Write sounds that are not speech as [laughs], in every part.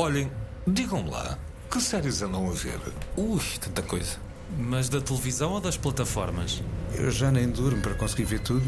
Olhem, digam-me lá, que séries andam a ver? Ui, tanta coisa. Mas da televisão ou das plataformas? Eu já nem durmo para conseguir ver tudo.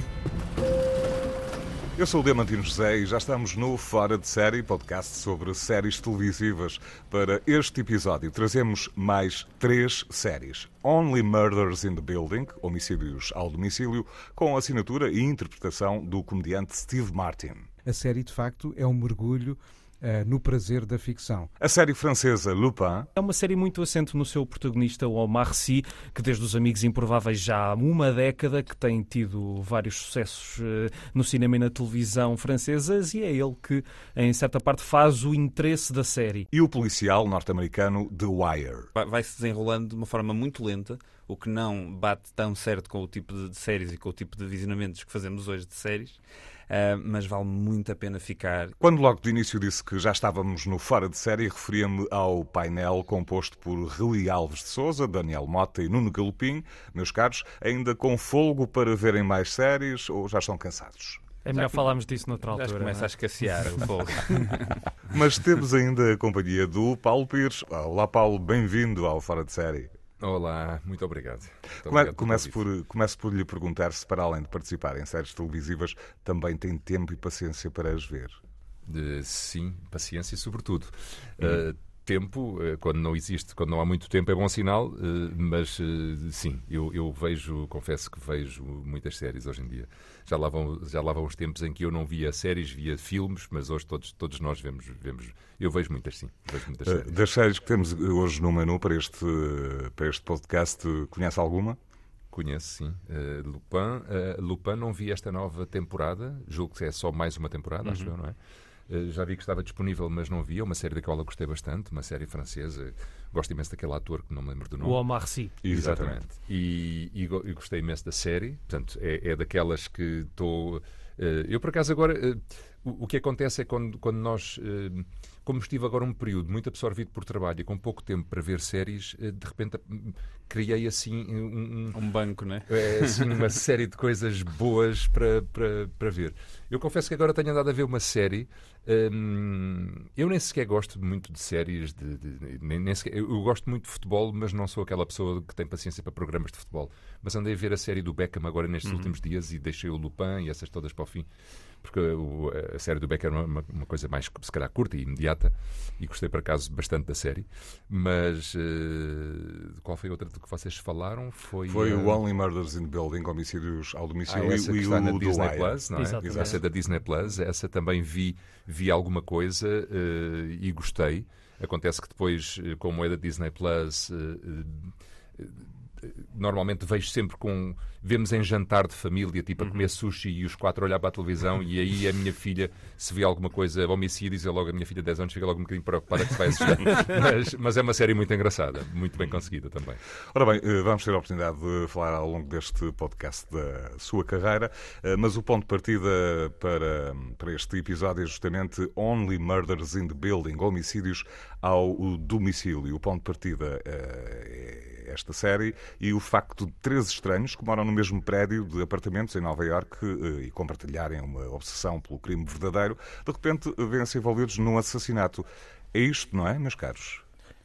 Eu sou o Diamantino José e já estamos no Fora de Série, podcast sobre séries televisivas. Para este episódio trazemos mais três séries. Only Murders in the Building, Homicídios ao Domicílio, com assinatura e interpretação do comediante Steve Martin. A série, de facto, é um mergulho uh, no prazer da ficção. A série francesa Lupin É uma série muito assente no seu protagonista, o Omar Sy, que desde Os Amigos Improváveis já há uma década que tem tido vários sucessos eh, no cinema e na televisão francesas e é ele que, em certa parte, faz o interesse da série. e o policial norte-americano The Wire. vai- vai-se desenrolando de uma forma muito lenta, o que não bate tão certo com o tipo de séries e com o tipo de visionamentos que fazemos hoje de séries, mas vale muito a pena ficar. Quando logo de início disse que já estávamos no Fora de Série, referia-me ao painel composto por Rui Alves de Souza, Daniel Mota e Nuno Galopim. Meus caros, ainda com folgo para verem mais séries ou já estão cansados? É melhor falarmos disso noutra Já altura. começa não a é? escassear o fogo. [laughs] Mas temos ainda a companhia do Paulo Pires. Olá, Paulo, bem-vindo ao Fora de Série. Olá, muito obrigado. Muito obrigado Começo por, começo por lhe perguntar se, para além de participar em séries televisivas, também tem tempo e paciência para as ver. De- sim, paciência sobretudo. Uhum. Uh, tempo, uh, quando não existe, quando não há muito tempo, é bom sinal, uh, mas uh, sim, eu, eu vejo, confesso que vejo muitas séries hoje em dia. Já lá, vão, já lá vão os tempos em que eu não via séries, via filmes, mas hoje todos, todos nós vemos, vemos. Eu vejo muitas, sim. Vejo muitas séries. Das séries que temos hoje no menu para este, para este podcast, conhece alguma? Conheço, sim. Uh, Lupin. Uh, Lupin não vi esta nova temporada. Julgo que é só mais uma temporada, acho eu, não é? Uh, já vi que estava disponível, mas não vi. É uma série da qual eu gostei bastante, uma série francesa. Gosto imenso daquele ator que não me lembro do O nome. Omar Sy. Exatamente. E, e go- e gostei imenso da série. Portanto, é, é daquelas que estou. eh, eu, por acaso, agora. eh, o, o que acontece é quando, quando nós. eh, como estive agora um período muito absorvido por trabalho e com pouco tempo para ver séries, eh, de repente hum, criei assim um- um, banco, não é? é assim, uma [laughs] série de coisas boas para, para, para ver. Eu confesso que agora tenho andado a ver uma série. hum, eu nem sequer gosto muito de séries. De, de- nem, nem sequer- eu, gosto muito de futebol, mas não sou aquela pessoa que tem paciência para programas de futebol. Mas andei a ver a série do Beckham agora nestes últimos dias e deixei o Lupin e essas todas para o fim. Porque a série do Beckham é uma, uma coisa mais, se calhar, curta e imediata. E gostei, por acaso, bastante da série. Mas eh, qual foi a outra do que vocês falaram? Foi, Foi o Only Murders in the Building, homicídios ao ah, domicílio essa e, que e está na Disney Wire. Plus, não é? Exatamente. Essa é da Disney Plus. Essa também vi, vi alguma coisa eh, e gostei. Acontece que depois, eh, como é da Disney Plus, eh, normalmente vejo sempre com. Vemos em jantar de família, tipo a comer sushi e os quatro olhar para a televisão, e aí a minha filha, se vê alguma coisa, homicídios, eu logo, a minha filha de 10 anos, fica logo um bocadinho preocupada que se vai assustar. [laughs] mas, mas é uma série muito engraçada, muito bem conseguida também. Ora bem, eh, vamos ter a oportunidade de falar ao longo deste podcast da sua carreira, eh, mas o ponto de partida para, para este episódio é justamente Only Murders in the Building, homicídios ao domicílio. O ponto de partida eh, é esta série e o facto de três estranhos que moram no mesmo prédio de apartamentos em Nova Iorque e compartilharem uma obsessão pelo crime verdadeiro, de repente vêm-se envolvidos num assassinato. É isto, não é, meus caros?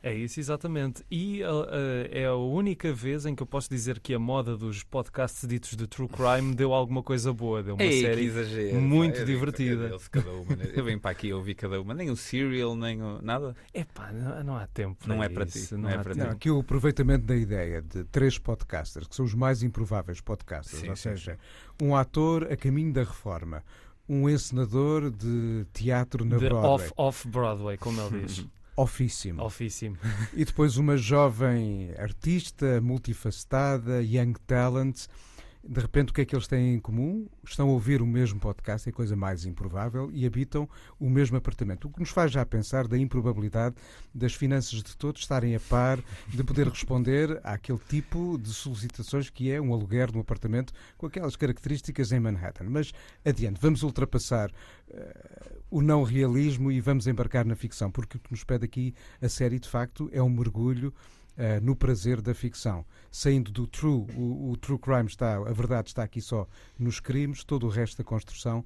É isso, exatamente. E uh, uh, é a única vez em que eu posso dizer que a moda dos podcasts ditos de True Crime deu alguma coisa boa. Deu uma Ei, série exagero, muito pá. Eu divertida. cada uma, né? Eu venho para aqui ouvir cada uma. Nem o Serial, nem o... nada. Epá, não, não há tempo. Não é para isso, ti, Não, não é para tempo. Não, aqui o aproveitamento da ideia de três podcasters, que são os mais improváveis podcasters, Sim, ou sim, seja, um ator a caminho da reforma, um encenador de teatro na De Broadway, off- Off-Broadway, como ele diz. [laughs] ofíssimo, Ofíssimo. e depois uma jovem artista, multifacetada, young talent. De repente, o que é que eles têm em comum? Estão a ouvir o mesmo podcast, é coisa mais improvável, e habitam o mesmo apartamento. O que nos faz já pensar da improbabilidade das finanças de todos estarem a par de poder responder àquele tipo de solicitações que é um aluguer de um apartamento com aquelas características em Manhattan. Mas adiante, vamos ultrapassar eh, o não realismo e vamos embarcar na ficção, porque o que nos pede aqui a série, de facto, é um mergulho eh, no prazer da ficção. Saindo do true, o, o true crime está, a verdade está aqui só nos crimes, todo o resto da construção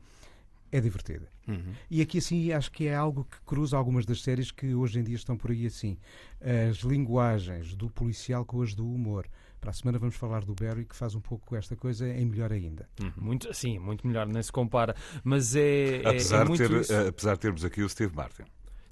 é divertida. Uhum. E aqui, assim, acho que é algo que cruza algumas das séries que hoje em dia estão por aí assim. As linguagens do policial com as do humor. Para a semana vamos falar do Barry, que faz um pouco esta coisa em melhor ainda. Muito, sim, muito melhor, nem se compara. Mas é, é, Apesar, é muito ter, isso. eh, apesar de termos aqui o Steve Martin.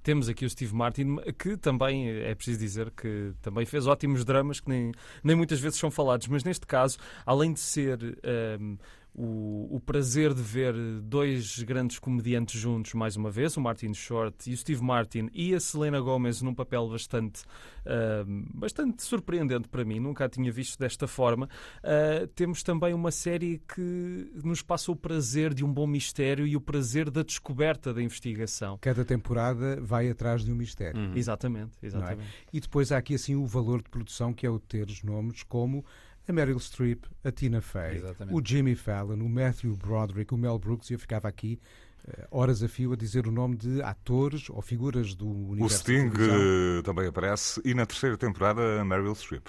Temos aqui o Steve Martin, que também, é preciso dizer, que também fez ótimos dramas que nem, nem muitas vezes são falados, mas neste caso, além de ser ehm, o, o prazer de ver dois grandes comediantes juntos mais uma vez, o Martin Short e o Steve Martin, e a Selena Gomez num papel bastante, ehm, bastante surpreendente para mim, nunca a tinha visto desta forma, ah, temos também uma série que nos passa o prazer de um bom mistério e o prazer da descoberta da investigação. Cada temporada vai atrás de um mistério. Uhum. Exatamente, é? exatamente. E depois há aqui assim o valor de produção que é o ter os nomes como a Meryl Streep, a Tina Fey, Exatamente. o Jimmy Fallon, o Matthew Broderick, o Mel Brooks, e eu ficava aqui eh, horas a fio a dizer o nome de atores ou figuras do O universo da Sting eh, também aparece e na terceira temporada a Meryl Streep.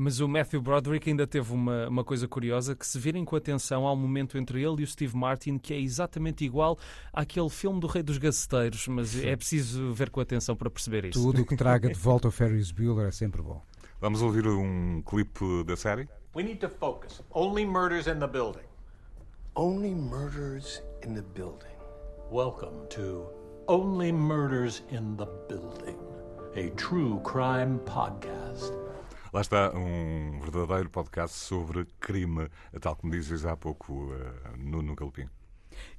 Mas o Matthew Broderick ainda teve uma, uma coisa curiosa que se virem com atenção há um momento entre ele e o Steve Martin que é exatamente igual àquele filme do Rei dos Gaceteiros, mas é preciso ver com atenção para perceber isso. Tudo o que traga [laughs] de volta o Ferris Bueller é sempre bom. Vamos ouvir um clipe da série? We need to focus. Only murders in the building. Only murders in the building. Welcome to Only Murders in the Building, a true crime podcast. Lá está um verdadeiro podcast sobre crime, tal como dizes há pouco, eh, Nuno Galpim.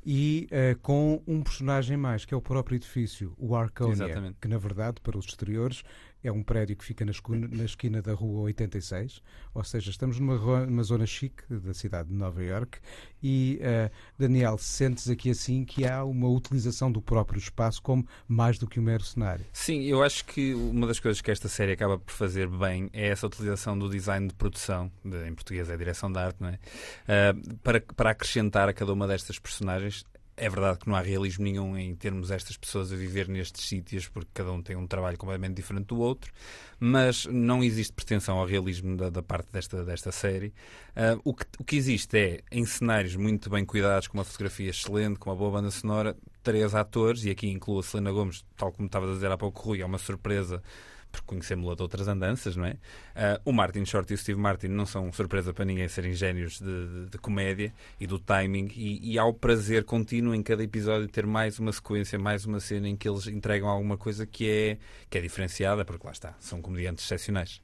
E eh, com um personagem mais, que é o próprio edifício, o Arconia, Exatamente. que na verdade, para os exteriores, é um prédio que fica na, escu- na esquina da rua 86, ou seja, estamos numa, numa zona chique da cidade de Nova York e, eh, Daniel, sentes aqui assim que há uma utilização do próprio espaço como mais do que um mero cenário. Sim, eu acho que uma das coisas que esta série acaba por fazer bem é essa utilização do design de produção, de- em português é a direção de arte, não é? Ah, para, para acrescentar a cada uma destas personagens. É verdade que não há realismo nenhum em termos estas pessoas a viver nestes sítios, porque cada um tem um trabalho completamente diferente do outro, mas não existe pretensão ao realismo da, da parte desta, desta série. Ah, o, que, o que existe é, em cenários muito bem cuidados, com uma fotografia excelente, com uma boa banda sonora, três atores, e aqui incluo a Selena Gomes, tal como estava a dizer há pouco, Rui, é uma surpresa por conhecemos-la de outras andanças, não é? Ah, o Martin Short e o Steve Martin não são surpresa para ninguém serem génios de, de- de comédia e do timing, e, e há o prazer contínuo em cada episódio ter mais uma sequência, mais uma cena em que eles entregam alguma coisa que é, que é diferenciada, porque lá está, são comediantes excepcionais.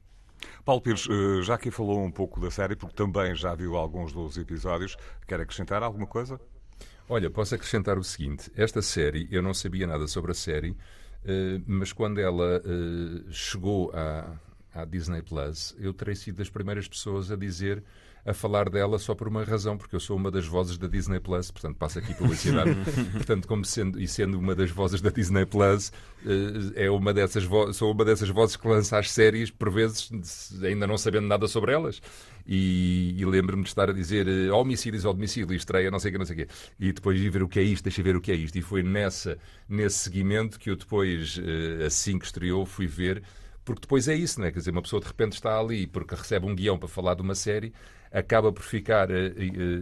Paulo Pires, eh, já aqui falou um pouco da série, porque também já viu alguns dos episódios. Quer acrescentar alguma coisa? Olha, posso acrescentar o seguinte: esta série, eu não sabia nada sobre a série, mas quando ela eh, chegou à, à Disney Plus, eu terei sido das primeiras pessoas a dizer. A falar dela só por uma razão, porque eu sou uma das vozes da Disney Plus, portanto passo aqui publicidade. [laughs] portanto, como sendo, e sendo uma das vozes da Disney Plus, eh, é uma dessas sou uma dessas vozes que lança as séries, por vezes, ainda não sabendo nada sobre elas. E, e lembro-me de estar a dizer eh, homicídios ao domicílio, estreia, não sei o que, não sei o quê. E depois ir ver o que é isto, deixa ver o que é isto. E foi nessa, nesse seguimento que eu depois, eh, assim que estreou, fui ver. Porque depois é isso, não é? Quer dizer, uma pessoa de repente está ali porque recebe um guião para falar de uma série, acaba por ficar eh,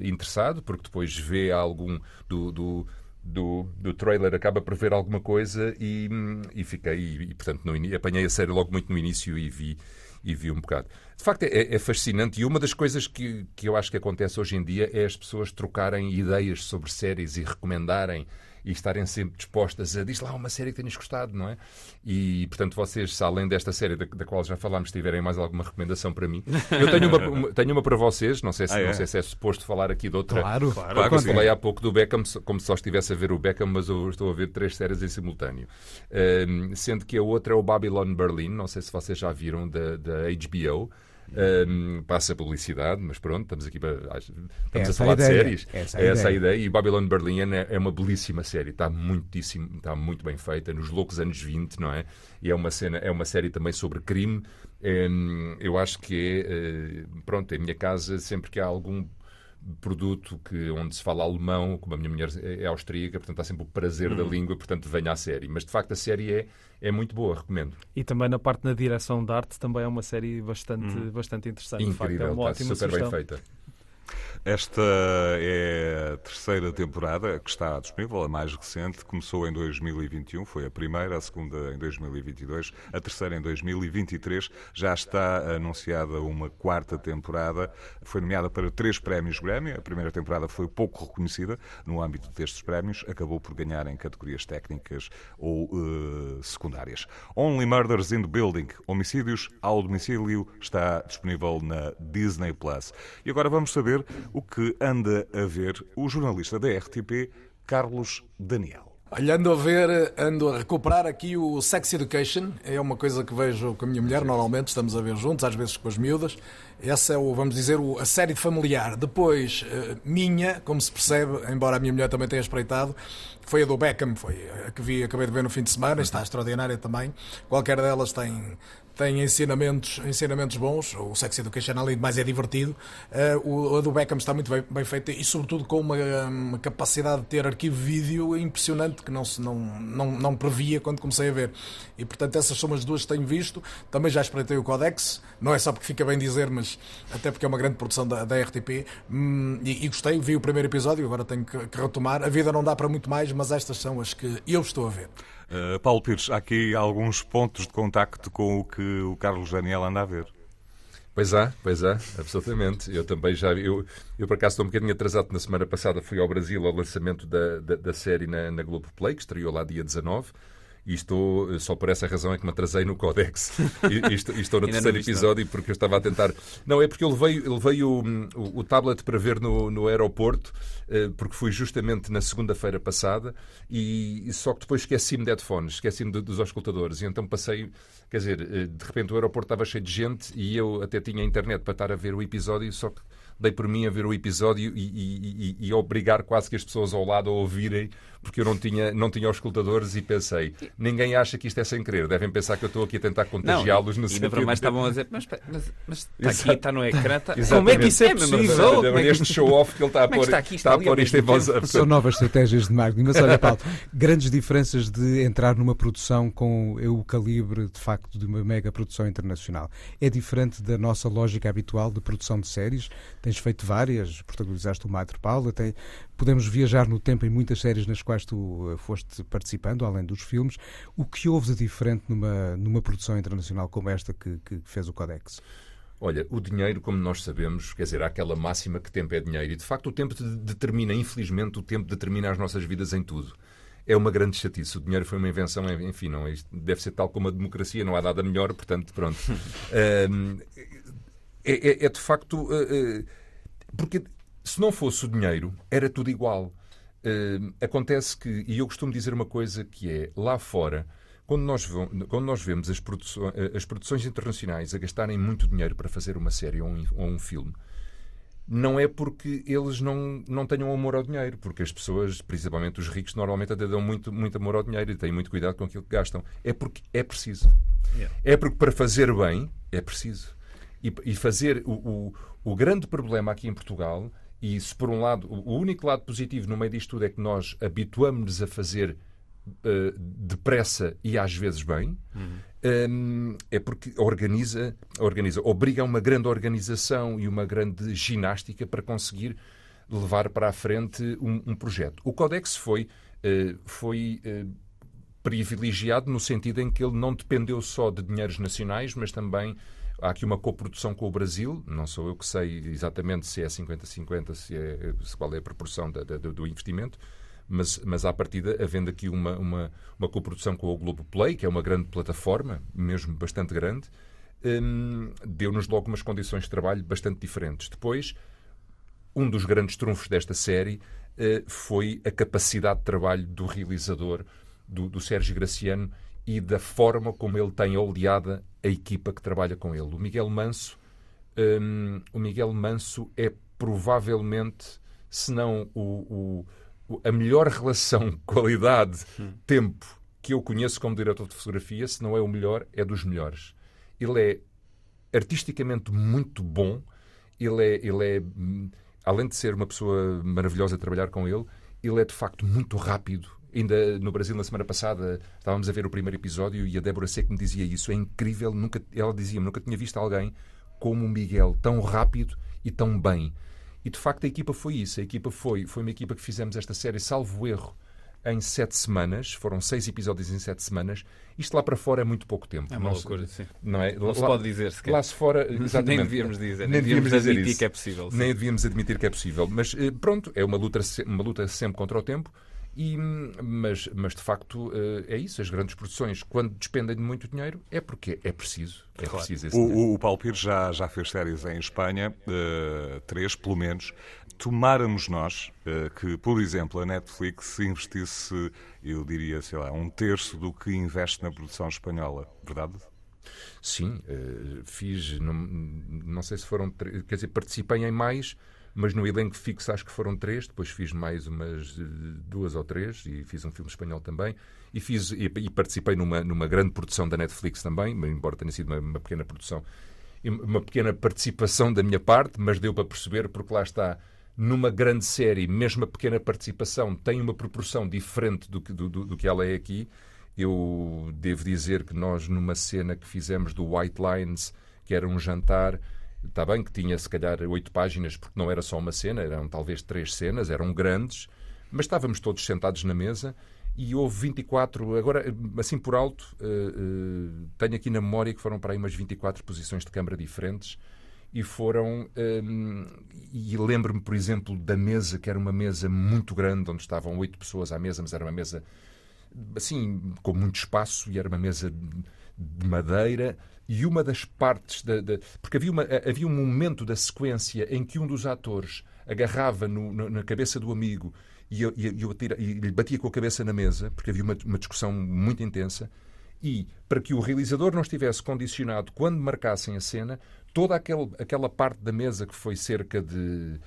interessado, porque depois vê algum do, do, do, do trailer, acaba por ver alguma coisa e, e fiquei, e, e, portanto, no, apanhei a série logo muito no início e vi, e vi um bocado. De facto, é, é fascinante e uma das coisas que, que eu acho que acontece hoje em dia é as pessoas trocarem ideias sobre séries e recomendarem e estarem sempre dispostas a diz lá uma série que tenhas gostado, não é? E, portanto, vocês, se além desta série da, da qual já falámos, tiverem mais alguma recomendação para mim, eu tenho uma, uma- tenho uma para vocês, não sei, se, Ah, é? não sei se é suposto falar aqui de outra. Claro, Claro, sim. falei há pouco do Beckham como se só estivesse a ver o Beckham, mas eu estou a ver três séries em simultâneo. Ahm, sendo que a outra é o Babylon Berlin, não sei se vocês já viram, da, da HBO. Ahm, passa publicidade, mas pronto, estamos aqui para. Estamos Essa a falar a de séries. Essa a é essa a ideia. E Babylon Berlin é, é uma belíssima série, está muitíssimo, está muito bem feita, nos loucos anos 20, não é? E é uma, cena, é uma série também sobre crime. Hum, eu acho que é. eh, Pronto, em minha casa, sempre que há algum produto que, onde se fala alemão, como a minha mulher é austríaca, portanto há sempre o prazer da língua, portanto venha à série. Mas de facto a série é, é muito boa, recomendo. E também na parte na direção de arte também é uma série bastante, bastante interessante. De facto, Incrível, é uma está ótima super sugestão. bem feita. Esta é a terceira temporada que está disponível, a mais recente. Começou em 2021, foi a primeira, a segunda em 2022, a terceira em 2023. Já está anunciada uma quarta temporada. Foi nomeada para três prémios Grammy. A primeira temporada foi pouco reconhecida no âmbito destes prémios, acabou por ganhar em categorias técnicas ou uh, secundárias. Only Murders in the Building, Homicídios ao Domicílio, está disponível na Disney Plus. E agora vamos saber o que anda a ver o jornalista da RTP, Carlos Daniel. Olha, ando a ver, ando a recuperar aqui o Sex Education. É uma coisa que vejo com a minha mulher, normalmente estamos a ver juntos, às vezes com as miúdas. Essa é, o, vamos dizer, a série familiar. Depois, uh, minha, como se percebe, embora a minha mulher também tenha espreitado, foi a do Beckham, foi a que vi, acabei de ver no fim de semana, está extraordinária também. Qualquer delas tem, tem ensinamentos, ensinamentos bons. O Sex Education, além de mais, é divertido. Uh, o, a do Beckham está muito bem, bem feita e, sobretudo, com uma, uma, capacidade de ter arquivo vídeo impressionante que não, se, não, não, não previa quando comecei a ver. E, portanto, essas são as duas que tenho visto. Também já espreitei o Codex, não é só porque fica bem dizer, mas até porque é uma grande produção da, da RTP. Hum, e, e, gostei, vi o primeiro episódio, agora tenho que, que retomar. A vida não dá para muito mais, mas estas são as que eu estou a ver. Uh, Paulo Pires, há aqui alguns pontos de contacto com o que o Carlos Daniel anda a ver. Pois há, pois há, absolutamente. Eu também já. Eu, eu por acaso estou um bocadinho atrasado. Na semana passada fui ao Brasil ao lançamento da, da, da série na, na Globo Play, que estreou lá dia 19 e estou, só por essa razão é que me atrasei no Codex. [laughs] E, e estou, e estou no terceiro episódio porque eu estava a tentar. Não, é porque eu levei, eu levei o, o, o, tablet para ver no, no aeroporto, eh, porque fui justamente na segunda-feira passada, e só que depois esqueci-me de headphones, esqueci-me dos auscultadores, e então passei. Quer dizer, eh, de repente o aeroporto estava cheio de gente e eu até tinha internet para estar a ver o episódio, só que dei por mim a ver o episódio e, e, e, e obrigar quase que as pessoas ao lado a ouvirem porque eu não tinha, não tinha os escutadores e pensei, ninguém acha que isto é sem querer, devem pensar que eu estou aqui a tentar contagiá-los no sentido... E mais estavam a dizer, mas, mas, mas está aqui, está no ecrã, está... como é que isso é, é possível? É este show-off que ele está a é pôr, está, aqui, está, está a pôr isto em voz... São novas estratégias de marketing, mas olha Paulo, grandes diferenças de entrar numa produção com o calibre, de facto, de uma mega produção internacional. É diferente da nossa lógica habitual de produção de séries, tens feito várias, protagonizaste o Madre Paula, tem, podemos viajar no tempo em muitas séries nas quais tu eh, foste participando, além dos filmes. O que houve de diferente numa, numa produção internacional como esta que, que fez o Codex? Olha, o dinheiro, como nós sabemos, quer dizer, há aquela máxima que tempo é dinheiro. E de facto o tempo determina, infelizmente, o tempo determina as nossas vidas em tudo. É uma grande chatice. O dinheiro foi uma invenção, enfim, não, isto deve ser tal como a democracia, não há nada melhor, portanto, pronto. [laughs] é, é, é, de facto. Uh, porque se não fosse o dinheiro, era tudo igual. Uh, acontece que, e eu costumo dizer uma coisa que é, lá fora, quando nós, quando nós vemos as produções, as produções internacionais a gastarem muito dinheiro para fazer uma série ou um, ou um filme, não é porque eles não, não tenham amor ao dinheiro, porque as pessoas, principalmente os ricos, normalmente até dão muito, muito amor ao dinheiro e têm muito cuidado com aquilo que gastam. É porque é preciso. Yeah. É porque para fazer bem é preciso. E, e fazer o, o, o grande problema aqui em Portugal e se por um lado, o único lado positivo no meio disto tudo é que nós habituamos-nos a fazer uh, depressa e às vezes bem, uhum. um, é porque organiza, organiza, obriga a uma grande organização e uma grande ginástica para conseguir levar para a frente um, um projeto. O Codex foi, uh, foi uh, privilegiado no sentido em que ele não dependeu só de dinheiros nacionais, mas também Há aqui uma coprodução com o Brasil, não sou eu que sei exatamente se é 50-50, se é, qual é a proporção da, da, do investimento, mas, mas à partida, havendo aqui uma, uma, uma coprodução com o Globo Play, que é uma grande plataforma, mesmo bastante grande, hum, deu-nos logo umas condições de trabalho bastante diferentes. Depois, um dos grandes trunfos desta série uh, foi a capacidade de trabalho do realizador, do, do Sérgio Graciano, e da forma como ele tem oleada a equipa que trabalha com ele. O Miguel Manso, um, o Miguel Manso é provavelmente, se não o, o, a melhor relação [laughs] qualidade-tempo que eu conheço como diretor de fotografia, se não é o melhor, é dos melhores. Ele é artisticamente muito bom, ele é, ele é hum, além de ser uma pessoa maravilhosa a trabalhar com ele, ele é de facto muito rápido, Ainda no Brasil, na semana passada, estávamos a ver o primeiro episódio e a Débora Seco me dizia isso. É incrível, nunca, ela dizia-me, nunca tinha visto alguém como o Miguel, tão rápido e tão bem. E de facto a equipa foi isso. A equipa foi, foi uma equipa que fizemos esta série, salvo erro, em sete semanas. Foram seis episódios em sete semanas. Isto lá para fora é muito pouco tempo. É uma não loucura, se, sim. Não, é? Não lá, se pode dizer sequer. Lá se fora, [laughs] exatamente. nem devíamos dizer, nem devíamos dizer admitir isso. que é possível. sim. Nem devíamos admitir que é possível. Mas eh, pronto, é uma luta, uma luta sempre contra o tempo. E, mas, mas de facto eh, é isso. As grandes produções, quando despendem de muito dinheiro, é porque é preciso. É preciso esse dinheiro. O, o, o Paulo Pires já, já fez séries em Espanha, eh, três pelo menos. Tomáramos nós eh, que, por exemplo, a Netflix investisse, eu diria, sei lá, um terço do que investe na produção espanhola, verdade? Sim, eh, fiz, não, não sei se foram, quer dizer, participei em mais, mas no elenco fixo acho que foram três, depois fiz mais umas eh, duas ou três e fiz um filme espanhol também e fiz e, e participei numa, numa grande produção da Netflix também, embora tenha sido uma, uma pequena produção, uma pequena participação da minha parte, mas deu para perceber porque lá está numa grande série, mesmo a pequena participação tem uma proporção diferente do que, do- do que ela é aqui. Eu devo dizer que nós, numa cena que fizemos do White Lines, que era um jantar, está bem que tinha se calhar oito páginas, porque não era só uma cena, eram talvez três cenas, eram grandes, mas estávamos todos sentados na mesa e houve 24, agora assim por alto, eh, eh, tenho aqui na memória que foram para aí umas 24 posições de câmara diferentes e foram. hum, e lembro-me, por exemplo, da mesa, que era uma mesa muito grande, onde estavam oito pessoas à mesa, mas era uma mesa assim, com muito espaço, e era uma mesa de madeira. E uma das partes da. da- porque havia, uma, havia um momento da sequência em que um dos atores agarrava no- no- na cabeça do amigo e, eu- e, atira- e lhe batia com a cabeça na mesa, porque havia uma, uma discussão muito intensa. E para que o realizador não estivesse condicionado quando marcassem a cena, toda aquele, aquela parte da mesa que foi cerca de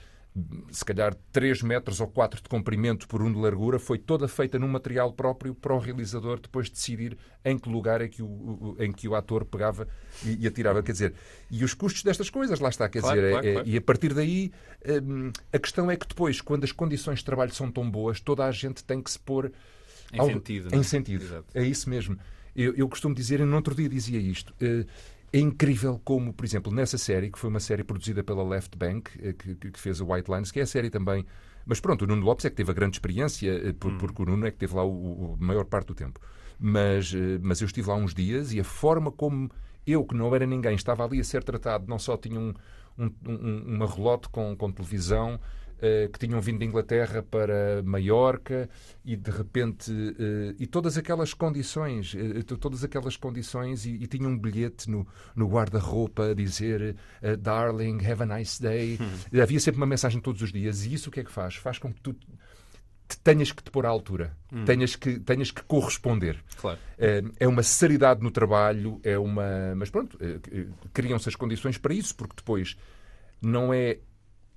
se calhar 3 metros ou 4 de comprimento por 1 de largura, foi toda feita num material próprio para o realizador depois decidir em que lugar é que o, em que o ator pegava e, e atirava. Quer dizer, e os custos destas coisas, lá está, quer Claro, dizer, é- claro, é- claro. e a partir daí hum, a questão é que depois, quando as condições de trabalho são tão boas, toda a gente tem que se pôr Em ao- sentido, Em não é? sentido. Exato. É isso mesmo. Eu, eu costumo dizer, e no outro dia dizia isto. eh, é incrível como, por exemplo, nessa série, que foi uma série produzida pela Left Bank, eh, que, que- fez a White Lines, que é a série também. Mas pronto, o Nuno Lopes é que teve a grande experiência, eh, por- porque o Nuno é que teve lá o, o- a maior parte do tempo. Mas, eh, mas eu estive lá uns dias e a forma como eu, que não era ninguém, estava ali a ser tratado, não só tinha um, um, um, uma relote com, com televisão, que tinham vindo de Inglaterra para Maiorca e de repente eh, e todas aquelas condições eh, to- todas aquelas condições e, e tinham um bilhete no, no guarda-roupa a dizer eh, darling have a nice day havia sempre uma mensagem todos os dias e isso o que é que faz faz com que tu te tenhas que te pôr à altura tenhas que tenhas que corresponder Claro. é uma seriedade no trabalho, é uma. Mas pronto, eh, eh, criam-se as condições para isso, porque depois não é,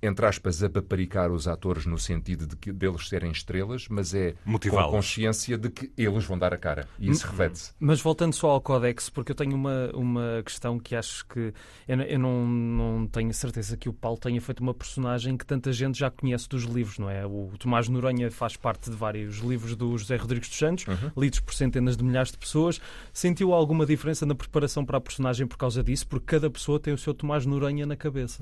entre aspas, a paparicar os atores no sentido de que deles serem estrelas, mas é com Motivá-los. consciência de que eles vão dar a cara. E isso reflete-se. Mas voltando só ao Codex, porque eu tenho uma, uma questão que acho que eu, não- eu não, não tenho certeza que o Paulo tenha feito uma personagem que tanta gente já conhece dos livros, não é? O Tomás Noronha faz parte de vários livros do José Rodrigues dos Santos, lidos por centenas de milhares de pessoas. Sentiu alguma diferença na preparação para a personagem por causa disso? Porque cada pessoa tem o seu Tomás Noronha na cabeça.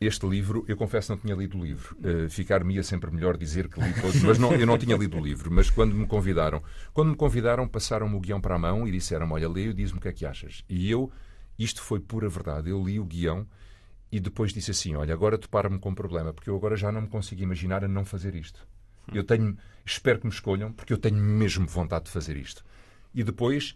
Este livro, eu confesso não tinha lido o livro. Eh, Ficar-me-ia sempre melhor dizer que li todos, mas não, eu não tinha lido o livro. Mas quando me convidaram, quando me convidaram, passaram-me o guião para a mão e disseram olha, leio diz-me o que é que achas. E eu, isto foi pura verdade, eu li o guião e depois disse assim, olha, agora depara-me com um problema, porque eu agora já não me consigo imaginar a não fazer isto. Eu tenho, espero que me escolham, porque eu tenho mesmo vontade de fazer isto. E depois,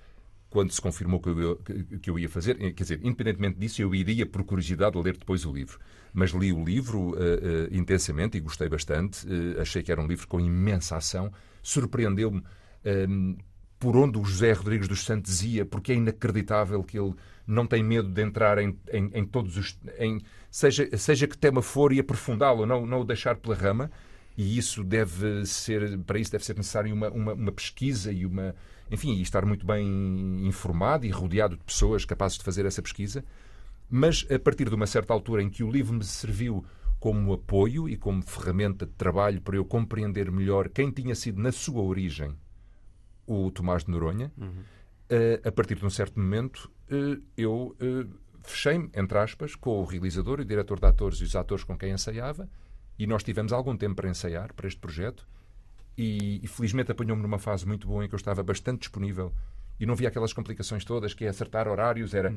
quando se confirmou que eu, que, eu ia fazer, eh, quer dizer, independentemente disso, eu iria por curiosidade ler depois o livro. Mas li o livro eh, eh, intensamente e gostei bastante. Eh, achei que era um livro com imensa ação. Surpreendeu-me ehm, por onde o José Rodrigues dos Santos ia, porque é inacreditável que ele não tem medo de entrar em, em, em todos os. Em, seja, seja que tema for e aprofundá-lo, não, não o deixar pela rama. E isso deve ser, para isso deve ser necessário uma, uma, uma pesquisa e uma, enfim, e estar muito bem informado e rodeado de pessoas capazes de fazer essa pesquisa. Mas a partir de uma certa altura em que o livro me serviu como apoio e como ferramenta de trabalho para eu compreender melhor quem tinha sido na sua origem o Tomás de Noronha, eh, a partir de um certo momento eh, eu eh, fechei-me, entre aspas, com o realizador e o diretor de atores e os atores com quem ensaiava E nós tivemos algum tempo para ensaiar para este projeto e, e felizmente apanhou-me numa fase muito boa em que eu estava bastante disponível e não havia aquelas complicações todas que é acertar horários, era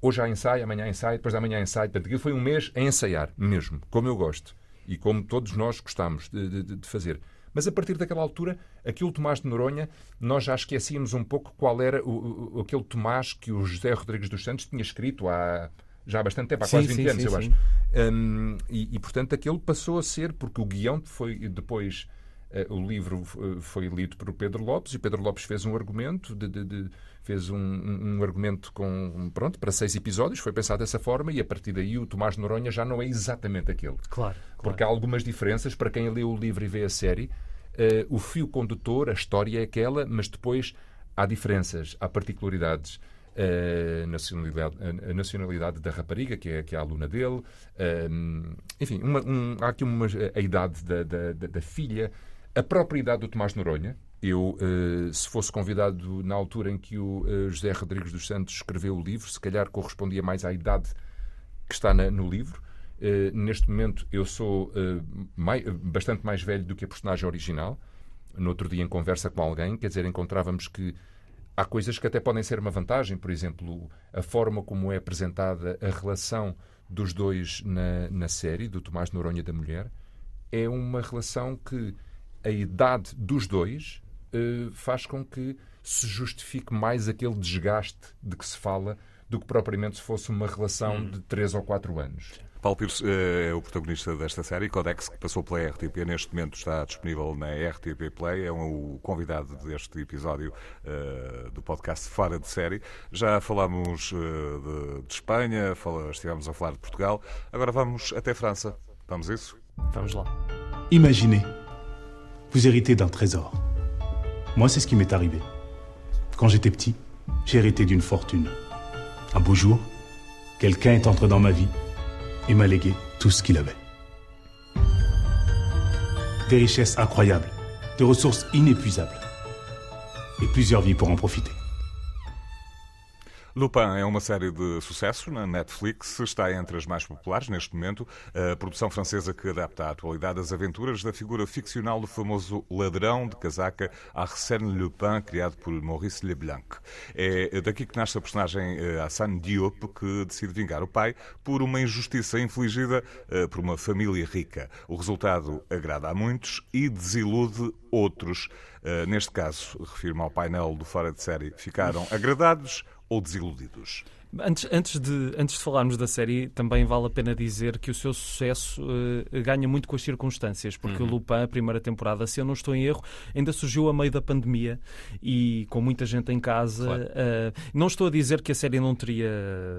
hoje há ensaio, amanhã há ensaio, depois da manhã há ensaio. Portanto, aquilo foi um mês a ensaiar mesmo, como eu gosto e como todos nós gostamos de, de- de fazer. Mas a partir daquela altura, aquilo Tomás de Noronha, nós já esquecíamos um pouco qual era o, o- aquele Tomás que o José Rodrigues dos Santos tinha escrito há já há bastante tempo, há Sim, quase 20 sim, anos, sim, eu acho. Hum, e, e, portanto, aquele passou a ser, porque o guião foi depois. Eh, o livro eh, foi lido por Pedro Lopes e Pedro Lopes fez um argumento, de- de- de- fez um, um- um argumento com pronto para seis episódios, foi pensado dessa forma e a partir daí o Tomás Noronha já não é exatamente aquele. Claro. Porque há algumas diferenças para quem lê o livro e vê a série. eh, o fio condutor, a história é aquela, mas depois há diferenças, há particularidades. A nacionalidade, a- nacionalidade da rapariga, que é, que é a aluna dele, eh, enfim, uma- um- há aqui uma, a idade da, da, da- da filha, a própria idade do Tomás Noronha. Eu, eh, se fosse convidado na altura em que o eh, José Rodrigues dos Santos escreveu o livro, se calhar correspondia mais à idade que está no livro. Eh, neste momento eu sou bastante mais velho do que a personagem original. No outro dia, em conversa com alguém, quer dizer, encontrávamos que há coisas que até podem ser uma vantagem. Por exemplo, a forma como é apresentada a relação dos dois na, na série, do Tomás Noronha e da mulher, é uma relação que a idade dos dois eh, faz com que se justifique mais aquele desgaste de que se fala do que propriamente se fosse uma relação de 3 ou 4 anos. Paulo Pires eh, é o protagonista desta série, Codex, que passou pela RTP, neste momento está disponível na RTP Play, é um- o convidado deste episódio eh, do podcast Fora de Série. Já falámos eh, de, de Espanha, fala- estivemos a falar de Portugal, agora vamos até França. Vamos a isso? Vamos lá. Imaginez, vous héritez d'un trésor. Moi, c'est ce qui m'est arrivé. Quand j'étais petit, j'ai hérité d'une fortune. Un beau jour, quelqu'un est entré dans ma vie et m'a légué tout ce qu'il avait. Des richesses incroyables, des ressources inépuisables. Et plusieurs vies pour en profiter. Lupin é uma série de sucesso na Netflix, está entre as mais populares neste momento. A produção francesa que adapta à atualidade as aventuras da figura ficcional do famoso ladrão de casaca Arsène Lupin, criado por Maurice Leblanc. É daqui que nasce a personagem eh, Hassan Diop, que decide vingar o pai por uma injustiça infligida eh, por uma família rica. O resultado agrada a muitos e desilude outros. Eh, Neste caso, refiro-me ao painel do Fora de Série. Ficaram agradados ou desiludidos? Antes, antes, de, antes de falarmos da série, também vale a pena dizer que o seu sucesso eh, ganha muito com as circunstâncias, porque o Lupin, a primeira temporada, se eu não estou em erro, ainda surgiu a meio da pandemia e com muita gente em casa. Claro. eh, não estou a dizer que a série não teria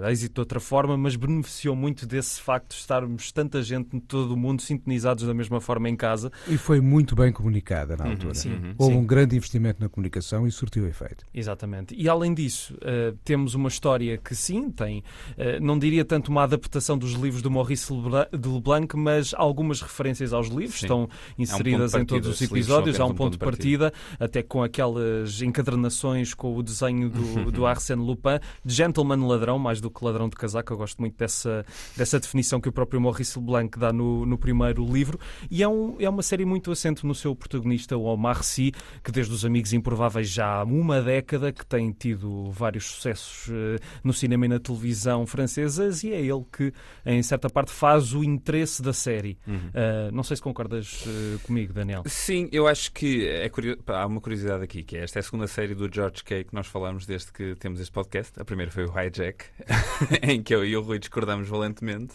êxito de outra forma, mas beneficiou muito desse facto de estarmos tanta gente em todo o mundo sintonizados da mesma forma em casa. E foi muito bem comunicada na altura. sim, Houve sim. um grande investimento na comunicação e surtiu efeito. Exatamente. E além disso, eh, temos uma história que sim, tem, eh, não diria tanto uma adaptação dos livros do Maurice Leblanc, mas algumas referências aos livros Sim. estão inseridas de em todos partida. os episódios. Há um um ponto de de partida, até com aquelas encadernações com o desenho do, [laughs] do Arsène Lupin, gentleman ladrão, mais do que ladrão de casaco. Eu gosto muito dessa, dessa definição que o próprio Maurice Leblanc dá no, no primeiro livro. E é, um, é uma série muito assente no seu protagonista, o Omar Sy, que desde os Amigos Improváveis já há uma década que tem tido vários sucessos eh, no cinema e na televisão francesas e é ele que, em certa parte, faz o interesse da série. Eh, não sei se concordas eh, comigo, Daniel. Sim, eu acho que é curio... pá, há uma curiosidade aqui, que é esta é a segunda série do George Kay que nós falamos desde que temos este podcast. A primeira foi o Hijack, [laughs] em que eu e o Rui discordamos valentemente.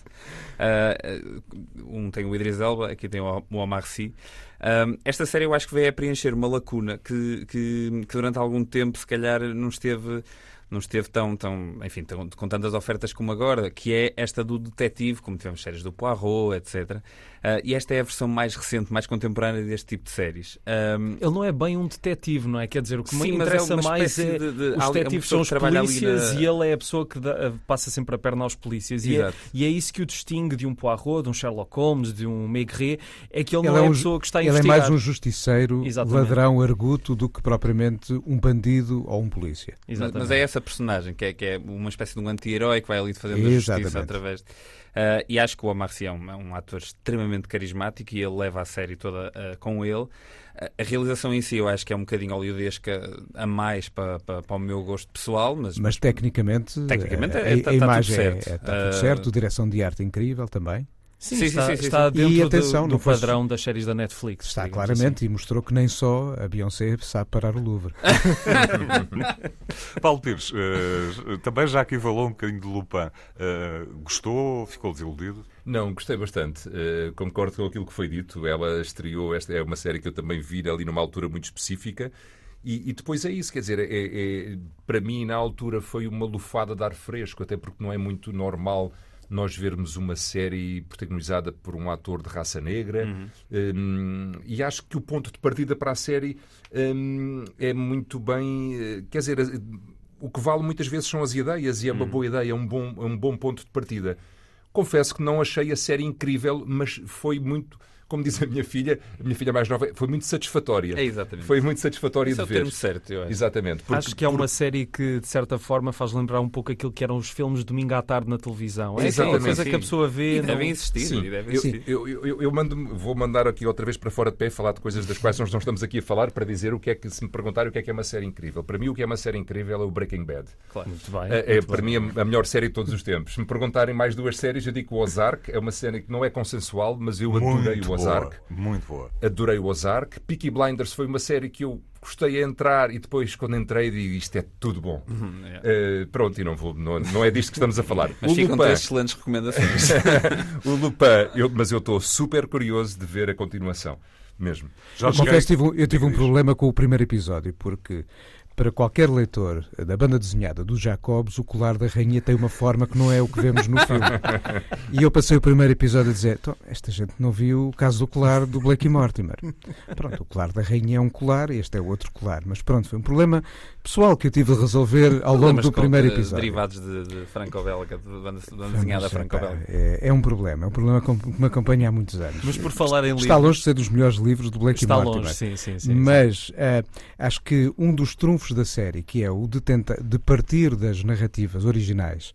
Ah, um tem o Idris Elba, aqui tem o o Omar Sy. Um, esta série eu acho que veio a preencher uma lacuna que, que, que durante algum tempo se calhar não esteve não esteve tão, tão enfim, tão- com tantas ofertas como agora, que é esta do detetive, como tivemos séries do Poirot, etc. Ah, e esta é a versão mais recente, mais contemporânea deste tipo de séries. Um, Ele não é bem um detetive, não é? Quer dizer, o que me Sim, mas é interessa uma mais é. de- de- os é detetives são os polícias na- e ele é a pessoa que dá- passa sempre a perna aos polícias. E é, e é isso que o distingue de um Poirot, de um Sherlock Holmes, de um Maigret, é que ele, Ele não é, é a um- pessoa que está a Ele é investigar. mais um justiceiro, Exatamente. ladrão, arguto, do que propriamente um bandido ou um polícia. Mas, Exatamente. mas é essa essa personagem, que é, que é uma espécie de um anti-herói que vai ali fazendo a justiça Exatamente. através. Uh, e acho que o Omar Sy é um, é um ator extremamente carismático e ele leva a série toda uh, com ele. Uh, a realização em si eu acho que é um bocadinho hollywoodesca a mais para, para, para o meu gosto pessoal, mas, Mas tecnicamente, Tecnicamente a, é- a- tá- a tá tudo imagem é- certo. é- está tudo certo, direção de arte incrível também. Sim, Sim, está, sim, sim, está dentro E atenção, do, do padrão das séries da Netflix. Está claramente assim. e mostrou que nem só a Beyoncé sabe parar o Louvre. [laughs] Paulo Pires, eh, também já aqui falou um bocadinho de Lupin. Eh, gostou? Ficou desiludido? Não, gostei bastante. Eh, concordo com aquilo que foi dito. Ela estreou, esta é uma série que eu também vi ali numa altura muito específica. E, e depois é isso, quer dizer, é- é- para mim na altura foi uma lufada de ar fresco, até porque não é muito normal nós vermos uma série protagonizada por um ator de raça negra. Hum, e acho que o ponto de partida para a série hum, é muito bem. eh, Quer dizer, o que vale muitas vezes são as ideias, e é uma boa ideia, é um bom, é um bom ponto de partida. Confesso que não achei a série incrível, mas foi muito, como diz a minha filha, a minha filha mais nova, foi muito satisfatória. É exatamente. Foi muito satisfatório Esse é de o ver. termo certo, eu acho. Exatamente. porque- Acho que é uma série que, de certa forma, faz lembrar um pouco aquilo que eram os filmes de domingo à tarde na televisão. É aquela Exatamente, coisa que a pessoa vê. E não- devem existir. Sim, e devem eu, existir. eu, eu, eu mando vou mandar aqui outra vez para fora de pé falar de coisas das quais nós não estamos aqui a falar para dizer o que é que, se me perguntarem o que é que é uma série incrível. Para mim, o que é uma série incrível é o Breaking Bad. Muito bem. É, é, muito para bem. mim a, melhor série de todos os tempos. Se me perguntarem mais duas séries, eu digo que o Ozark é uma série que não é consensual, mas eu adorei o Ozark. Boa. Muito boa. Adorei o Ozark. Peaky Blinders foi uma série que eu gostei a entrar e depois, quando entrei, digo isto é tudo bom. é. Eh, pronto, e não, vou, não, não é disto que estamos a falar. [laughs] Mas o ficam Lupin, três excelentes recomendações. [laughs] o Lupin eu- mas eu estou super curioso de ver a continuação. Mesmo. Já confesso que tive um- eu tive um problema com o primeiro episódio, porque para qualquer leitor da banda desenhada dos Jacobs, o colar da rainha tem uma forma que não é o que vemos no filme. [laughs] E eu passei o primeiro episódio a dizer: "Então, esta gente não viu o caso do colar do Blake Mortimer. Pronto, o colar da rainha é um colar, este é outro colar. Mas pronto, foi um problema pessoal que eu tive de resolver ao longo do primeiro episódio. Derivados de, de franco-belga, de banda, banda Mas, desenhada franco-belga. é, é um problema, é um problema que me acompanha há muitos anos. Mas por falar em Está longe de ser dos melhores livros do Blake Está Mortimer. longe, sim, sim, sim. Mas eh, acho que um dos trunfos da série, que é o de, tenta, de partir das narrativas originais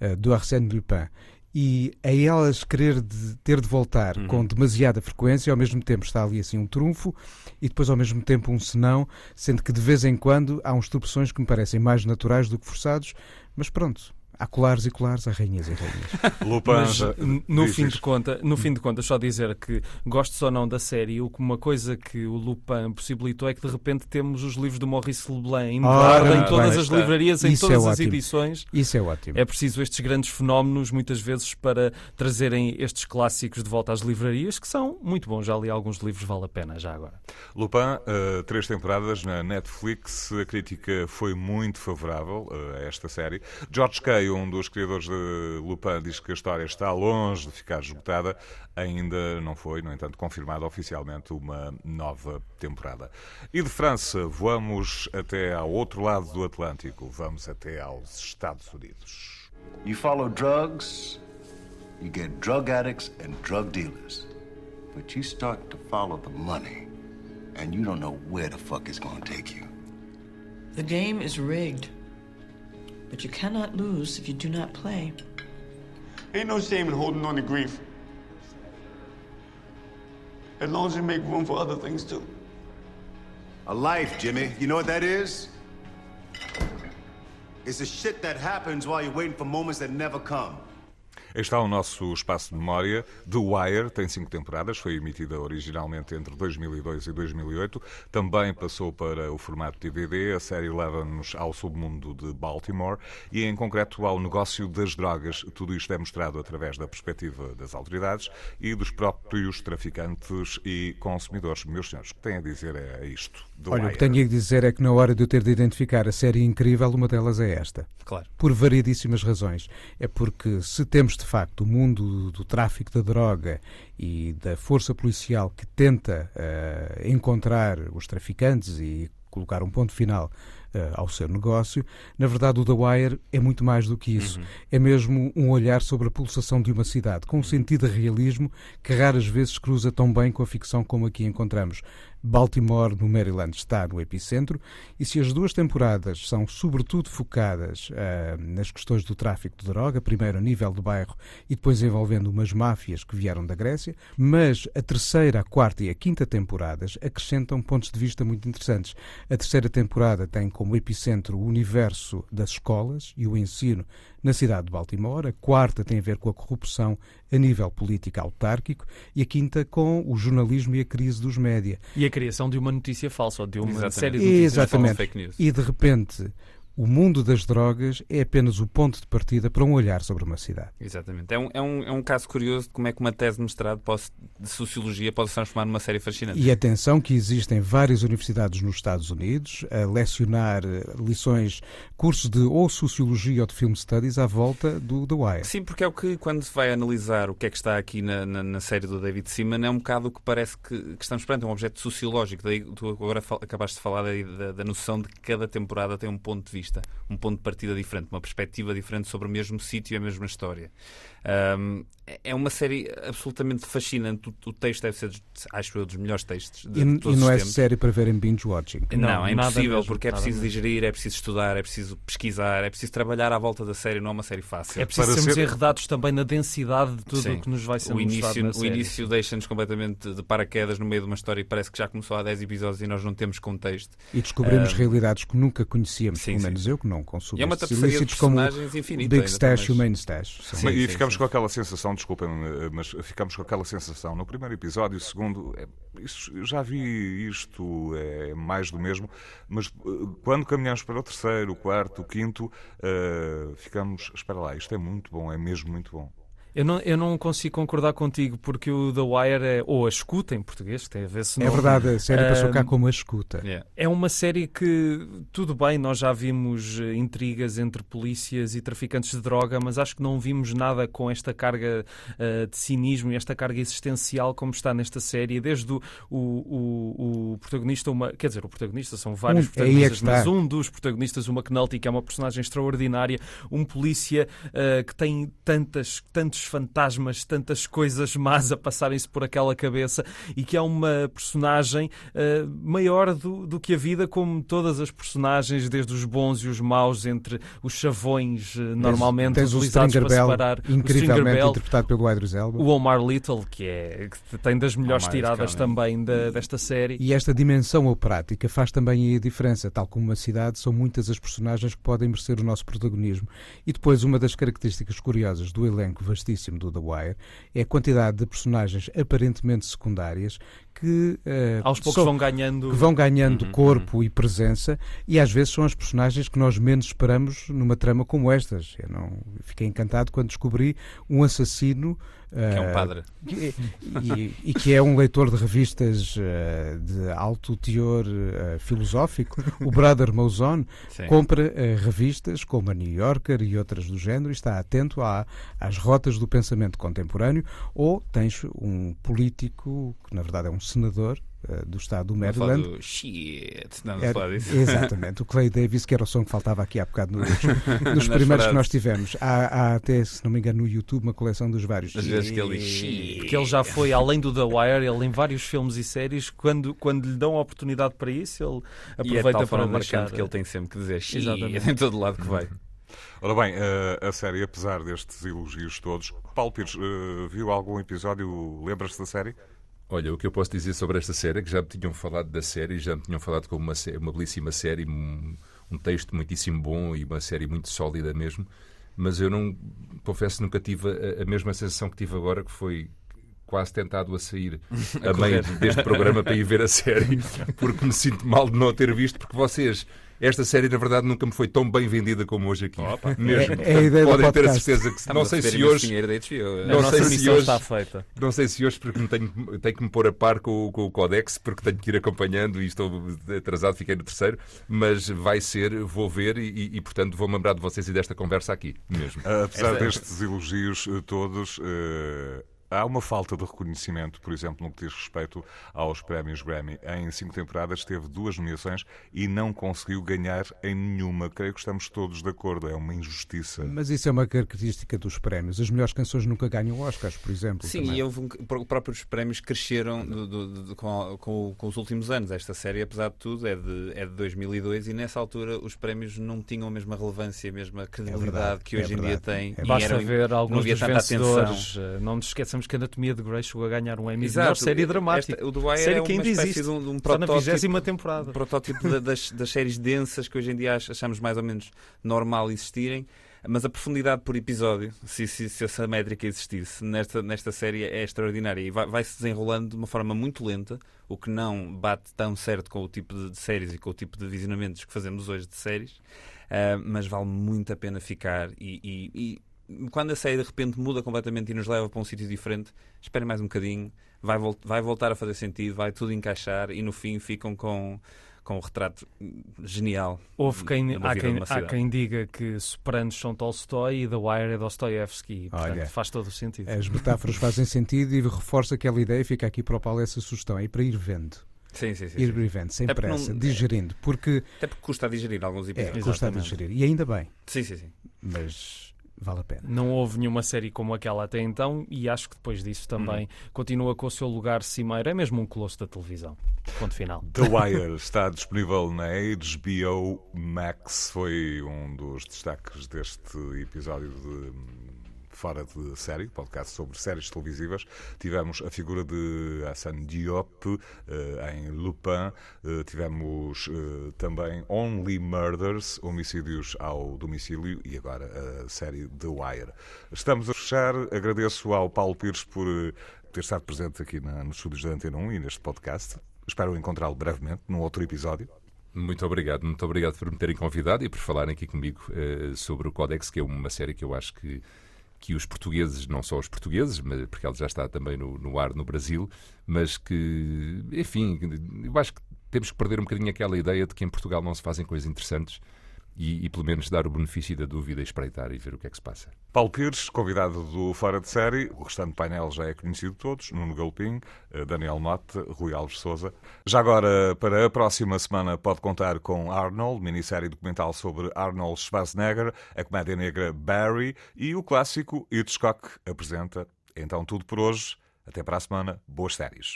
eh, do Arsène Lupin e a elas querer de- ter de voltar Uhum. com demasiada frequência, ao mesmo tempo está ali assim um trunfo e depois ao mesmo tempo um senão, sendo que de vez em quando há uns tropeções que me parecem mais naturais do que forçados, mas pronto, há colares e colares, há rainhas e rainhas. [laughs] Lupin, Mas no fim, de conta, no fim de contas, só dizer que gostes ou não da série, o que- uma coisa que o Lupin possibilitou é que de repente temos os livros do Maurice Leblanc em, guarda, em todas bem. as livrarias, em Isso é todas as ótimo. edições. Isso é ótimo. É preciso estes grandes fenómenos, muitas vezes, para trazerem estes clássicos de volta às livrarias, que são muito bons. Já li alguns livros, vale a pena, já agora. Lupin, eh, três temporadas na Netflix, a crítica foi muito favorável eh, a esta série. George Kay, um dos criadores de Lupin, diz que a história está longe de ficar esgotada. Ainda não foi, no entanto, confirmada oficialmente uma nova temporada. E de França, vamos até ao outro lado do Atlântico, vamos até aos Estados Unidos. You follow drugs, you get drug addicts and drug dealers. But you start to follow the money, and you don't know where the fuck it's gonna take you. The game is rigged. But you cannot lose if you do not play. Ain't no shame in holding on to grief. As long as you make room for other things too. A life, Jimmy. You know what that is? It's the shit that happens while you're waiting for moments that never come. Está o nosso espaço de memória. The Wire tem cinco temporadas, foi emitida originalmente entre 2002 e 2008. Também passou para o formato DVD. A série leva-nos ao submundo de Baltimore e, em concreto, ao negócio das drogas. Tudo isto é mostrado através da perspectiva das autoridades e dos próprios traficantes e consumidores. Meus senhores, o que têm a dizer é isto. The Olha, o Wire. que tenho a dizer é que na hora de eu ter de identificar a série incrível, uma delas é esta. Claro. Por variedíssimas razões. É porque se temos de facto o mundo do tráfico da droga e da força policial que tenta eh, encontrar os traficantes e colocar um ponto final uh, ao seu negócio. Na verdade, o The Wire é muito mais do que isso. Uhum. É mesmo um olhar sobre a pulsação de uma cidade, com um sentido de realismo que raras vezes cruza tão bem com a ficção como aqui encontramos. Baltimore, no Maryland, está no epicentro, e se as duas temporadas são sobretudo focadas uh, nas questões do tráfico de droga, primeiro a nível do bairro e depois envolvendo umas máfias que vieram da Grécia, mas a terceira, a quarta e a quinta temporadas acrescentam pontos de vista muito interessantes. A terceira temporada tem como epicentro o universo das escolas e o ensino na cidade de Baltimore. A quarta tem a ver com a corrupção a nível político autárquico e a quinta com o jornalismo e a crise dos média. E a criação de uma notícia falsa ou de uma Exatamente. série de notícias Exatamente. falsas fake news. E de repente o mundo das drogas é apenas o ponto de partida para um olhar sobre uma cidade. Exatamente. É um, é um, é um caso curioso de como é que uma tese de mestrado pode, de sociologia pode se transformar numa série fascinante. E atenção que existem várias universidades nos Estados Unidos a lecionar eh, lições, cursos de ou sociologia ou de film studies à volta do The Wire. Sim, porque é o que, quando se vai analisar o que é que está aqui na, na, na série do David Seaman, é um bocado o que parece que, que estamos perante um objeto sociológico. Daí tu agora acabaste de falar da, da, da noção de que cada temporada tem um ponto de vista vista, um ponto de partida diferente, uma perspectiva diferente sobre o mesmo sítio e a mesma história. Um, é uma série absolutamente fascinante. O, o, texto deve ser, acho eu, dos melhores textos de, e, de todos E não é tempos. série para ver em binge-watching. Não, não, é impossível, mesmo, porque é preciso mesmo. digerir, é preciso estudar, é preciso pesquisar, é preciso trabalhar à volta da série, não é uma série fácil. É preciso para sermos ser... enredados também na densidade de tudo o que nos vai ser o início, O início deixa-nos completamente de paraquedas no meio de uma história e parece que já começou há 10 episódios e nós não temos contexto. E descobrimos um... realidades que nunca conhecíamos, sim, pelo menos sim. eu que não consumo. E é uma tapeçaria de personagens infinita. Big Stash e o Main Stash. Sim, e ficamos com aquela sensação, desculpem mas ficamos com aquela sensação no primeiro episódio, segundo, é, já vi isto, é mais do mesmo, mas eh, quando caminhamos para o terceiro, quarto, quinto, uh, ficamos, espera lá, isto é muito bom, é mesmo muito bom. Eu não, eu não consigo concordar contigo porque o The Wire é, ou a escuta em português, tem a ver se É verdade, a série passou cá como a escuta. Yeah. É uma série que, tudo bem, nós já vimos eh, intrigas entre polícias e traficantes de droga, mas acho que não vimos nada com esta carga uh, de cinismo e esta carga existencial como está nesta série, desde o, o, o, o protagonista, uma, quer dizer, o protagonista são vários um, é protagonistas, é mas um dos protagonistas, o McNulty, que é uma personagem extraordinária, um polícia uh, que tem tantas, tantos fantasmas, tantas coisas más a passarem-se por aquela cabeça e que é uma personagem uh, maior do, do que a vida, como todas as personagens, desde os bons e os maus, entre os chavões uh, normalmente tens, tens utilizados para Bell, separar. Incrivelmente Bell, interpretado pelo Idris Elba. O Omar Little, que, é, que tem das melhores Omar, tiradas também da, desta série. E esta dimensão operática faz também a diferença. Tal como uma cidade, são muitas as personagens que podem merecer o nosso protagonismo. E depois, uma das características curiosas do elenco vastíssimo do The Wire é a quantidade de personagens aparentemente secundárias que uh, aos poucos vão ganhando vão ganhando uhum, corpo uhum. e presença e às vezes são as personagens que nós menos esperamos numa trama como estas. Eu não fiquei encantado quando descobri um assassino que é um padre. E, e, e, que é um leitor de revistas uh, de alto teor uh, filosófico. O Brother Mauzon compra revistas como a New Yorker e outras do género e está atento à, às rotas do pensamento contemporâneo. Ou tens um político, que na verdade é um senador, eh, do estado do Maryland. Do shit, não, Era, [laughs] exatamente, o Clay Davis, que era o som que faltava aqui há bocado nos, [laughs] nos primeiros que nós tivemos. Há, há, até, se não me engano, no YouTube uma coleção dos vários. Às vezes que ele diz Porque ele já foi além do The Wire, ele em vários filmes e séries, quando, quando lhe dão a oportunidade para isso, ele aproveita e é tal para marcar. que ele tem sempre que dizer shit em todo lado que vai. Ora bem, a, eh, a série, apesar destes elogios todos, Paulo Pires, uh, viu algum episódio, lembras-se da série? Olha, o que eu posso dizer sobre esta série é que já me tinham falado da série, já me tinham falado como uma, uma belíssima série, um, um texto muitíssimo bom e uma série muito sólida mesmo, mas eu não, confesso, nunca tive a, a mesma sensação que tive agora, que foi quase tentado a sair [laughs] a, a meio deste programa para ir ver a série, porque me sinto mal de não ter visto, porque vocês esta série, na verdade, nunca me foi tão bem vendida como hoje aqui. Opa. Mesmo. É, é a ideia Podem ter a certeza que não sei se hoje. Não sei se hoje. Está feita. Não sei se hoje, porque tenho, tenho que me pôr a par com, com o Codex, porque tenho que ir acompanhando e estou atrasado, fiquei no terceiro, mas vai ser, vou ver e, e portanto, vou-me lembrar de vocês e desta conversa aqui mesmo. Apesar Essa... destes elogios eh, todos. Uh Há uma falta de reconhecimento, por exemplo, no que diz respeito aos prémios Grammy. Em cinco temporadas teve duas nomeações e não conseguiu ganhar em nenhuma. Creio que estamos todos de acordo. É uma injustiça. Mas isso é uma característica dos prémios. As melhores canções nunca ganham Oscars, por exemplo. Sim, também. e houve um, os próprios prémios cresceram do, do, do, com, com, com, os últimos anos. Esta série, apesar de tudo, é de, é de 2002 e nessa altura os prémios não tinham a mesma relevância, a mesma credibilidade é verdade, que hoje é em dia têm. É Basta eram, ver alguns dos vencedores. Atenção. Eh, não nos esqueçamos que a Anatomia de Grey chegou a ganhar um Emmy de melhor série dramática. Esta, o Wire série é que ainda existe. De um, de um Está na protótipo, vigésima temporada. protótipo das, das séries densas que hoje em dia achamos mais ou menos normal existirem. Mas a profundidade por episódio, se, se, se, essa métrica existisse, nesta, nesta série é extraordinária e vai, vai, se desenrolando de uma forma muito lenta, o que não bate tão certo com o tipo de, de séries e com o tipo de visionamentos que fazemos hoje de séries, uh, mas vale muito a pena ficar. E, e, e, quando a série de repente muda completamente e nos leva para um sítio diferente, esperem mais um bocadinho, vai, vol vai voltar a fazer sentido, vai tudo encaixar e no fim ficam com com um retrato genial. Houve quem, há, quem, há quem diga que Sopranos são Tolstói e The Wire é Dostoevsky. Portanto, Olha, faz todo o sentido. As metáforas fazem sentido e reforça aquela ideia. Fica aqui para o Paulo essa sugestão. É para ir vendo. Sim, sim, sim. Ir vendo, sem Até pressa, não, digerindo. Porque, Até porque custa a digerir alguns episódios. É, custa a digerir. E ainda bem. Sim, sim, sim. Mas vale a pena. Não houve nenhuma série como aquela até então e acho que depois disso também hum. continua com o seu lugar cimeiro. É mesmo um colosso da televisão. Ponto final. The Wire [laughs] está disponível na HBO Max. Foi um dos destaques deste episódio de Fora de Série, podcast sobre séries televisivas. Tivemos a figura de Hassan Diop uh, em Lupin. Uh, tivemos uh, também Only Murders, homicídios ao domicílio e agora a série The Wire. Estamos a fechar. Agradeço ao Paulo Pires por ter estado presente aqui nos estúdios da Antena 1 e neste podcast. Espero encontrá-lo brevemente num outro episódio. Muito obrigado, muito obrigado por me terem convidado e por falarem aqui comigo sobre o Codex, que é uma série que eu acho que que os portugueses, não só os portugueses, mas, porque ela já está também no, no ar no Brasil, mas que, enfim, eu acho que temos que perder um bocadinho aquela ideia de que em Portugal não se fazem coisas interessantes e, e, pelo menos dar o benefício da dúvida, espreitar e ver o que é que se passa. Paulo Pires, convidado do Fora de Série, o restante painel já é conhecido de todos, Nuno Galpim, eh, Daniel Mote, Rui Alves Souza. Já agora, para a próxima semana, pode contar com Arnold, minissérie documental sobre Arnold Schwarzenegger, a comédia negra Barry e o clássico Hitchcock apresenta. Então, tudo por hoje. Até para a semana. Boas séries.